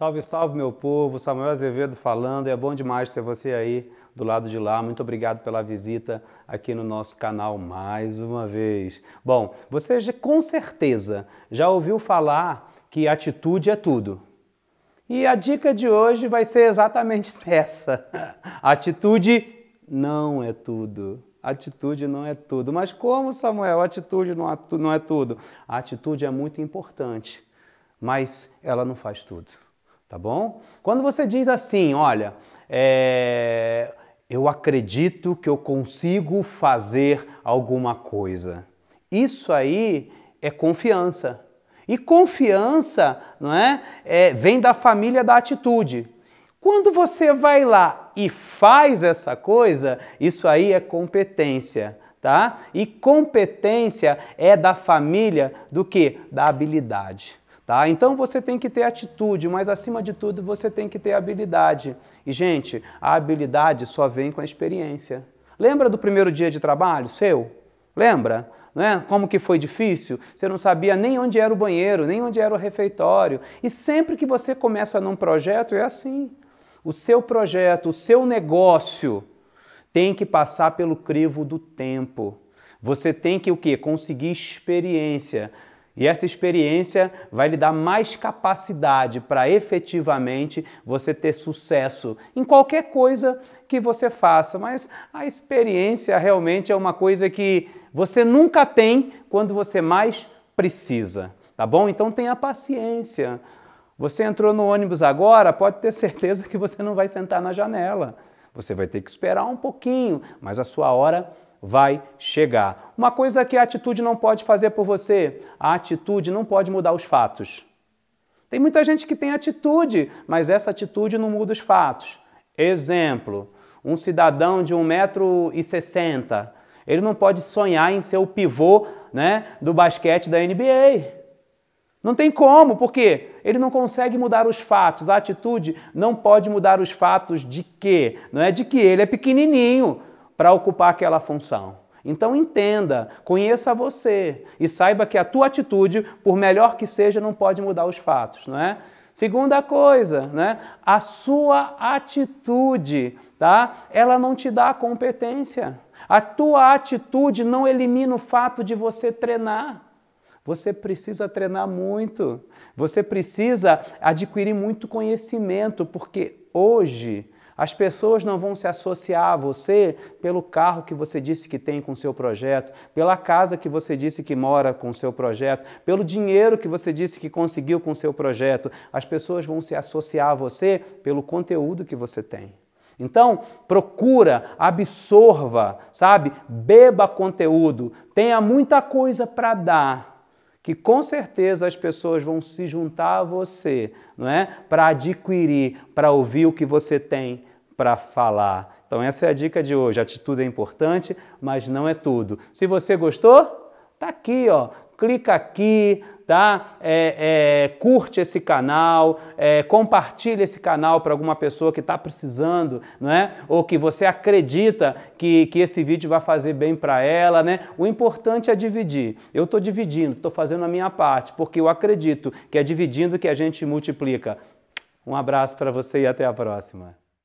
Salve, salve, meu povo. Samuel Azevedo falando. É bom demais ter você aí do lado de lá. Muito obrigado pela visita aqui no nosso canal mais uma vez. Bom, você já, com certeza já ouviu falar que atitude é tudo. E a dica de hoje vai ser exatamente essa. Atitude não é tudo. Atitude não é tudo. Mas como, Samuel? Atitude não é tudo. A atitude é muito importante, mas ela não faz tudo tá bom? Quando você diz assim, olha, é, eu acredito que eu consigo fazer alguma coisa, isso aí é confiança. E confiança, não é, é vem da família da atitude. Quando você vai lá e faz essa coisa, isso aí é competência, tá? E competência é da família do que? Da habilidade. Tá? Então você tem que ter atitude, mas acima de tudo você tem que ter habilidade. E, gente, a habilidade só vem com a experiência. Lembra do primeiro dia de trabalho seu? Lembra? É? Como que foi difícil? Você não sabia nem onde era o banheiro, nem onde era o refeitório. E sempre que você começa num projeto, é assim. O seu projeto, o seu negócio tem que passar pelo crivo do tempo. Você tem que o quê? Conseguir experiência. E essa experiência vai lhe dar mais capacidade para efetivamente você ter sucesso em qualquer coisa que você faça. Mas a experiência realmente é uma coisa que você nunca tem quando você mais precisa, tá bom? Então tenha paciência. Você entrou no ônibus agora, pode ter certeza que você não vai sentar na janela. Você vai ter que esperar um pouquinho, mas a sua hora vai chegar. Uma coisa que a atitude não pode fazer por você, a atitude não pode mudar os fatos. Tem muita gente que tem atitude, mas essa atitude não muda os fatos. Exemplo, um cidadão de 1,60m, ele não pode sonhar em ser o pivô né, do basquete da NBA. Não tem como, porque ele não consegue mudar os fatos. A atitude não pode mudar os fatos de quê? Não é de que ele é pequenininho, para ocupar aquela função. Então entenda, conheça você e saiba que a tua atitude, por melhor que seja, não pode mudar os fatos, não é? Segunda coisa, né? A sua atitude, tá? Ela não te dá competência. A tua atitude não elimina o fato de você treinar. Você precisa treinar muito. Você precisa adquirir muito conhecimento, porque hoje as pessoas não vão se associar a você pelo carro que você disse que tem com seu projeto, pela casa que você disse que mora com seu projeto, pelo dinheiro que você disse que conseguiu com seu projeto. As pessoas vão se associar a você pelo conteúdo que você tem. Então, procura, absorva, sabe? Beba conteúdo, tenha muita coisa para dar, que com certeza as pessoas vão se juntar a você, não é? Para adquirir, para ouvir o que você tem para falar. Então essa é a dica de hoje. Atitude é importante, mas não é tudo. Se você gostou, tá aqui, ó. Clica aqui, tá? É, é, curte esse canal, é, compartilha esse canal para alguma pessoa que está precisando, não é? Ou que você acredita que, que esse vídeo vai fazer bem para ela, né? O importante é dividir. Eu estou dividindo, estou fazendo a minha parte, porque eu acredito que é dividindo que a gente multiplica. Um abraço para você e até a próxima.